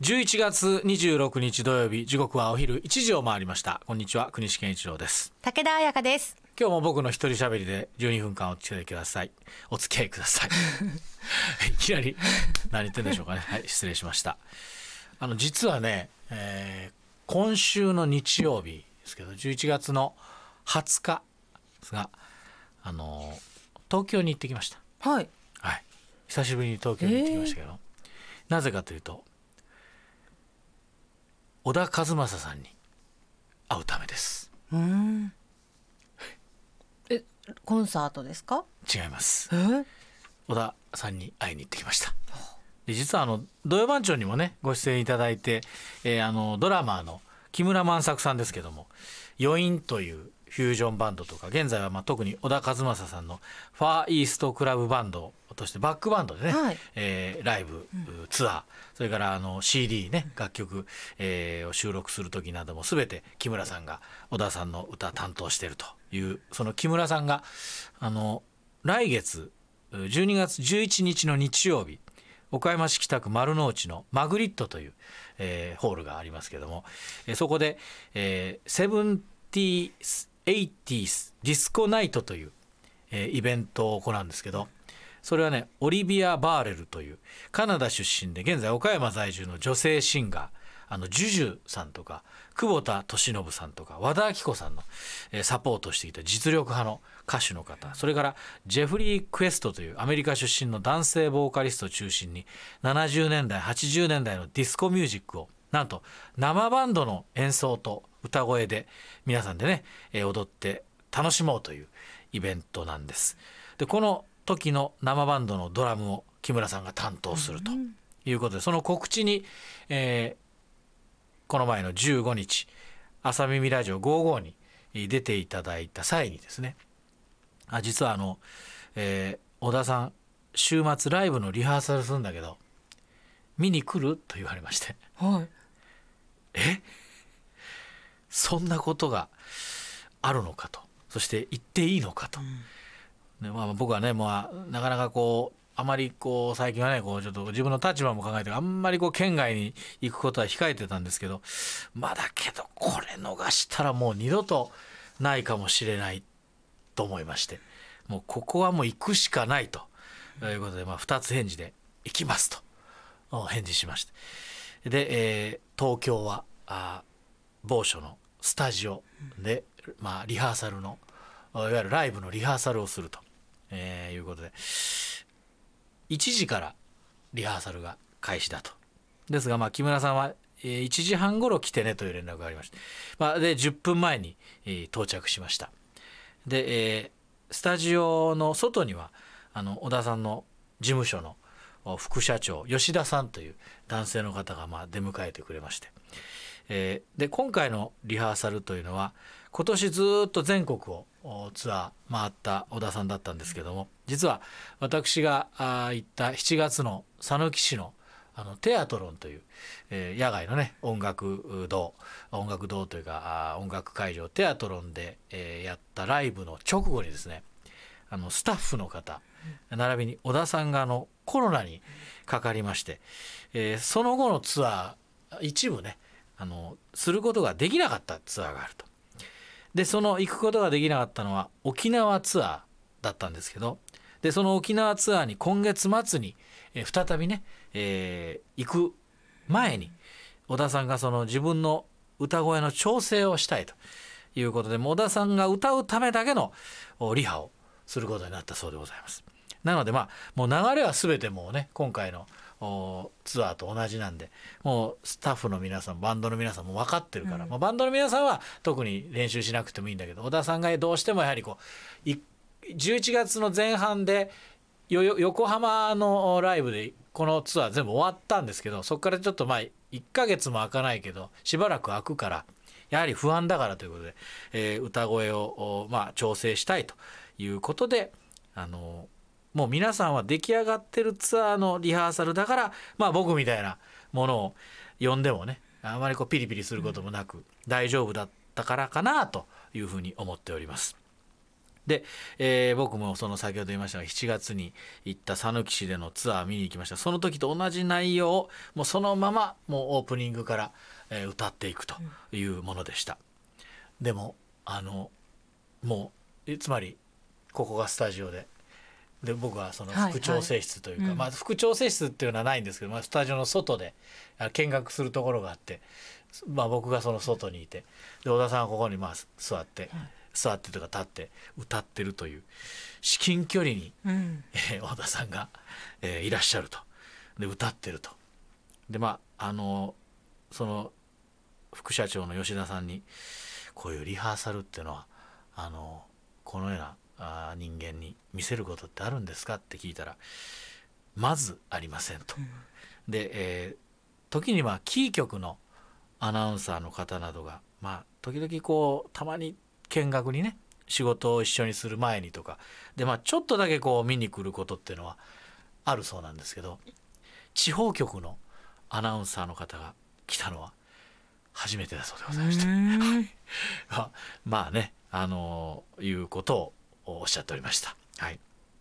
11月26日土曜日時刻はお昼1時を回りました。こんにちは国士健一郎です。武田彩香です。今日も僕の一人喋りで12分間お付き合いください。お付き合いください。いきなり何言ってんでしょうかね。はい失礼しました。あの実はね、えー、今週の日曜日ですけど11月の20日ですがあの東京に行ってきました。はい。はい。久しぶりに東京に行ってきましたけど、えー、なぜかというと小田和正さんに会うためです。うん。えコンサートですか？違います。小田さんに会いに行ってきました。で実はあの土曜番長にもねご出演いただいて、えー、あのドラマーの木村万作さんですけども余韻というフュージョンバンドとか現在はまあ特に小田和正さんのファーイーストクラブバンドとしてバックバンドでね、はい、えー、ライブ、ツアーそれからあの CD ね楽曲、えー、を収録する時なども全て木村さんが小田さんの歌担当しているというその木村さんがあの来月12月11日の日曜日岡山市北区丸の内のマグリットという、えー、ホールがありますけども、えー、そこで、えー、セブンティーエイティーズディスコナイトという、えー、イベントを行うんですけどそれはねオリビア・バーレルというカナダ出身で現在岡山在住の女性シンガーあのジュジュさんとか久保田利伸さんとか和田アキ子さんの、えー、サポートしていた実力派の歌手の方それからジェフリー・クエストというアメリカ出身の男性ボーカリストを中心に70年代80年代のディスコミュージックをなんと生バンドの演奏と歌声で皆さんでね、え踊って楽しもうというイベントなんです。でこの時の生バンドのドラムを木村さんが担当するということで、その告知に、えー、この前の15日朝耳ラジオ55に出ていただいた際にですねあ実はあの、えー、小田さん週末ライブのリハーサルするんだけど見に来ると言われまして、はい、え？そんなことがあるのかと。そして言っていいのかと、うん、でまあ、僕はね、まあ、なかなかこうあまりこう最近はねこうちょっと自分の立場も考えてあんまりこう県外に行くことは控えてたんですけどまあだけどこれ逃したらもう二度とないかもしれないと思いましてもうここはもう行くしかないということで、まあ、2つ返事で「行きます」と返事しまして。で、えー、東京はあ某所のスタジオで、まあ、リハーサルのいわゆるライブのリハーサルをすると、えー、いうことで。1時からリハーサルが開始だと。ですが、まあ、木村さんは1時半ごろ来てねという連絡がありまして、まあ、で10分前に、えー、到着しました。で、えー、スタジオの外にはあの小田さんの事務所の副社長吉田さんという男性の方がまあ出迎えてくれまして。えー、で今回のリハーサルというのは今年ずっと全国をツアー回った小田さんだったんですけども実は私が行った7月の讃岐市のあのテアトロンという、えー、野外のね音楽堂音楽堂というか音楽会場テアトロンで、えー、やったライブの直後にですねあのスタッフの方並びに小田さんがあのコロナにかかりまして、えー、その後のツアー一部ねあのすることができなかったツアーがあると。でその行くことができなかったのは沖縄ツアーだったんですけどでその沖縄ツアーに今月末に、え再びね、えー、行く前に小田さんがその自分の歌声の調整をしたいということで小田さんが歌うためだけのリハをすることになったそうでございます。なのでまあもう流れは全てもうね今回のツアーと同じなんでもうスタッフの皆さんバンドの皆さんも分かってるから、うん、まあ、バンドの皆さんは特に練習しなくてもいいんだけど小田さんがどうしてもやはりこう11月の前半で横浜のライブでこのツアー全部終わったんですけどそこからちょっとまあ1ヶ月も開かないけどしばらく開くからやはり不安だからということで、えー、歌声を、まあ、調整したいということであのもう皆さんは出来上がってるツアーのリハーサルだからまあ僕みたいなものを呼んでもねあまりこうピリピリすることもなく大丈夫だったからかなというふうに思っております。で、えー僕もその先ほど言いましたが7月に行った讃岐市でのツアー見に行きましたその時と同じ内容をもうそのままもうオープニングから、え歌っていくというものでした、でもあのもうつまりここがスタジオでで僕はそのはい副調整室というか、はいうん。まあ、副調整室っていうのはないんですけど、まあ、スタジオの外であ見学するところがあって、まあ、僕がその外にいてで小田さんはここにまあ座って、座ってとか立って歌ってるという至近距離に、うん。えー小田さんが、えーいらっしゃると。で歌ってると。でまああのその副社長の吉田さんにこういうリハーサルっていうのはあのこのようなあー人間に見せることってあるんですかって聞いたらまずありませんと。で、えー時にまあキー局のアナウンサーの方などがまあ時々こうたまに見学にね仕事を一緒にする前にとかでまあちょっとだけこう見に来ることっていうのはあるそうなんですけど地方局のアナウンサーの方が来たのは初めてだそうでございまして、まあねあのいうことをおっしゃっておりました。はい、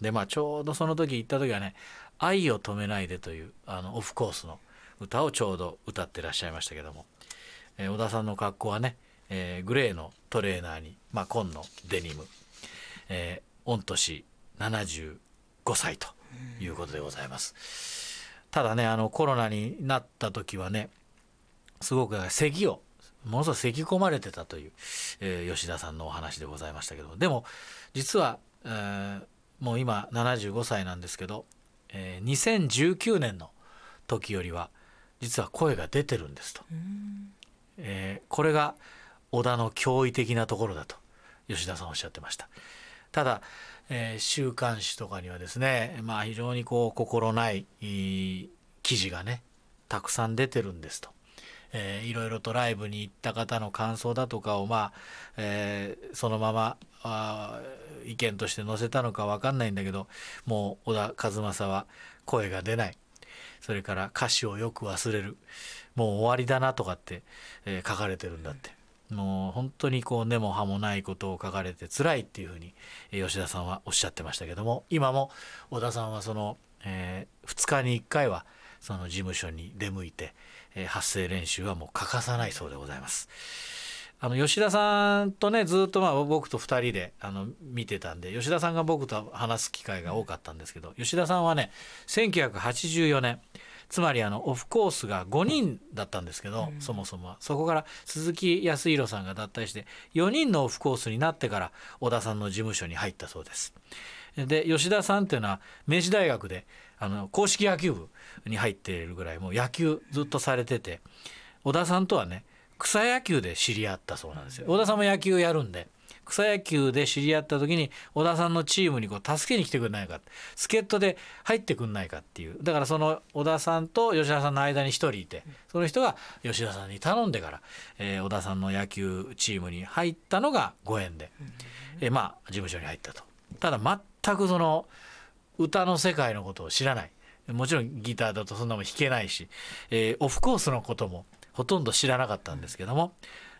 でまあちょうどその時行った時はね「愛を止めないで」というあのオフコースの歌をちょうど歌ってらっしゃいましたけども、えー小田さんの格好はね、えーグレーのトレーナーに、まあ、紺のデニム、えー御年75歳ということでございます。ただねあのコロナになった時はねすごく咳をものすごく咳き込まれてたという、えー吉田さんのお話でございましたけどでも実は、えーもう今75歳なんですけど、えー2019年の時よりは実は声が出てるんですと、えーこれが小田の驚異的なところだと吉田さんおっしゃってました。ただ、えー週刊誌とかにはですねまあ非常にこう心ないいい記事がねたくさん出てるんですと。えーいろいろとライブに行った方の感想だとかをまあ、えーそのままあ意見として載せたのか分かんないんだけどもう小田和正は声が出ない。それから歌詞をよく忘れる。もう終わりだなとかって、えー書かれてるんだって。もう本当にこう根も葉もないことを書かれて辛いっていうふうに、吉田さんはおっしゃってましたけども今も小田さんはその、え2日に1回はその事務所に出向いて、えー発声練習はもう欠かさないそうでございます。あの吉田さんとねずっとまあ僕と2人であの見てたんで吉田さんが僕と話す機会が多かったんですけど吉田さんはね1984年つまりあのオフコースが5人だったんですけど、そもそもは。そこから鈴木康弘さんが脱退して4人のオフコースになってから小田さんの事務所に入ったそうです。で吉田さんっていうのは明治大学であの硬式野球部に入っているぐらいもう野球ずっとされてて小田さんとはね草野球で知り合ったそうなんですよ。小田さんも野球やるんで草野球で知り合った時に小田さんのチームにこう助けに来てくれないか助っ人で入ってくんないかっていう。だからその小田さんと吉田さんの間に1人いてその人が吉田さんに頼んでから、えー小田さんの野球チームに入ったのがご縁で、えーまあ事務所に入ったと。ただ全くその歌の世界のことを知らない。もちろんギターだとそんなもん弾けないし、えーオフコースのこともほとんど知らなかったんですけども。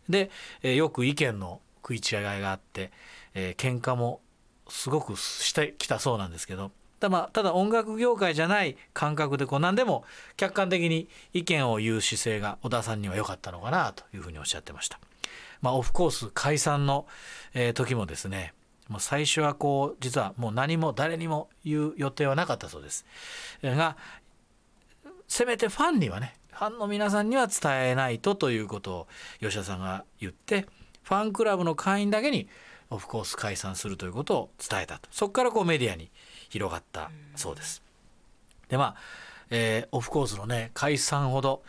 で、えーよく意見の食い違いがあって、えー喧嘩もすごくしてきたそうなんですけどた,、まあ、ただ音楽業界じゃない感覚でこう何でも客観的に意見を言う姿勢が小田さんには良かったのかなというふうにおっしゃってました。まあ、オフコース解散の、えー時もですねもう最初はこう実はもう何も誰にも言う予定はなかったそうです。がせめてファンにはねファンの皆さんには伝えないとということを吉田さんが言ってファンクラブの会員だけにオフコース解散するということを伝えたとそこからこうメディアに広がったそうです。でまあ、えーオフコースのね解散ほど、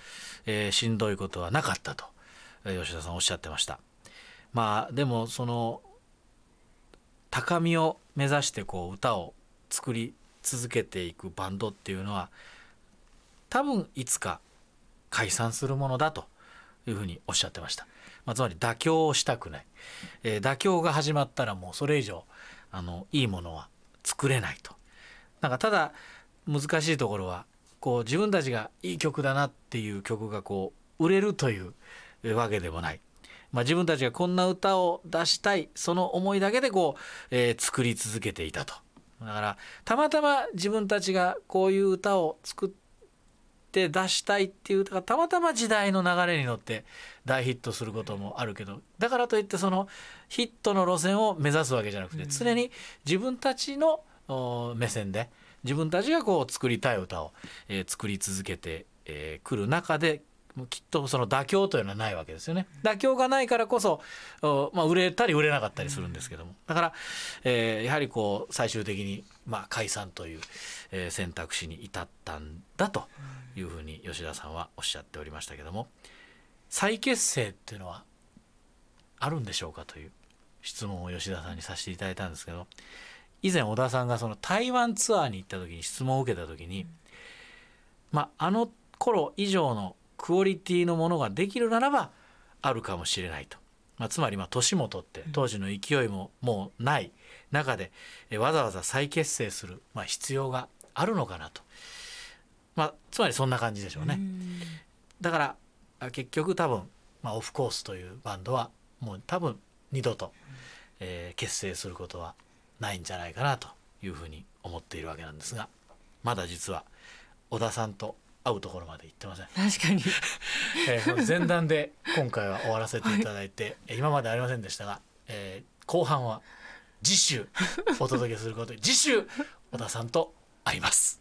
えーしんどいことはなかったと、吉田さんおっしゃってました。まあでもその高みを目指してこう歌を作り続けていくバンドっていうのは多分いつか解散するものだというふうにおっしゃってました、まあ、つまり妥協をしたくない、えー妥協が始まったらもうそれ以上あのいいものは作れないと。なんかただ難しいところはこう自分たちがいい曲だなっていう曲がこう売れるというわけでもない。まあ、自分たちがこんな歌を出したいその思いだけでこう、えー作り続けていたと。だからたまたま自分たちがこういう歌を作って出したいっていう歌がたまたま時代の流れに乗って大ヒットすることもあるけどだからといってそのヒットの路線を目指すわけじゃなくて常に自分たちのお目線で自分たちがこう作りたい歌を、えー作り続けてく、えー来る中できっとその妥協というのはないわけですよね。妥協がないからこそ、おまあ、売れたり売れなかったりするんですけども。だから、えーやはりこう最終的に、まあ、解散という、えー選択肢に至ったんだというふうに吉田さんはおっしゃっておりましたけども再結成っていうのはあるんでしょうかという質問を吉田さんにさせていただいたんですけど以前小田さんがその台湾ツアーに行った時に質問を受けた時に、まあ、あの頃以上のクオリティのものができるならばあるかもしれないと、まあ、つまりまあ年も取って当時の勢いももうない中でえわざわざ再結成する、まあ、必要があるのかなと、まあ、つまりそんな感じでしょうね。だからあ結局多分、まあ、オフコースというバンドはもう多分二度と、えー結成することはないんじゃないかなというふうに思っているわけなんですがまだ実は小田さんと会うところまで行ってません。確かに えー前段で今回は終わらせていただいて、えー今までありませんでしたが、えー後半は次週お届けすることで次週小田さんと会います。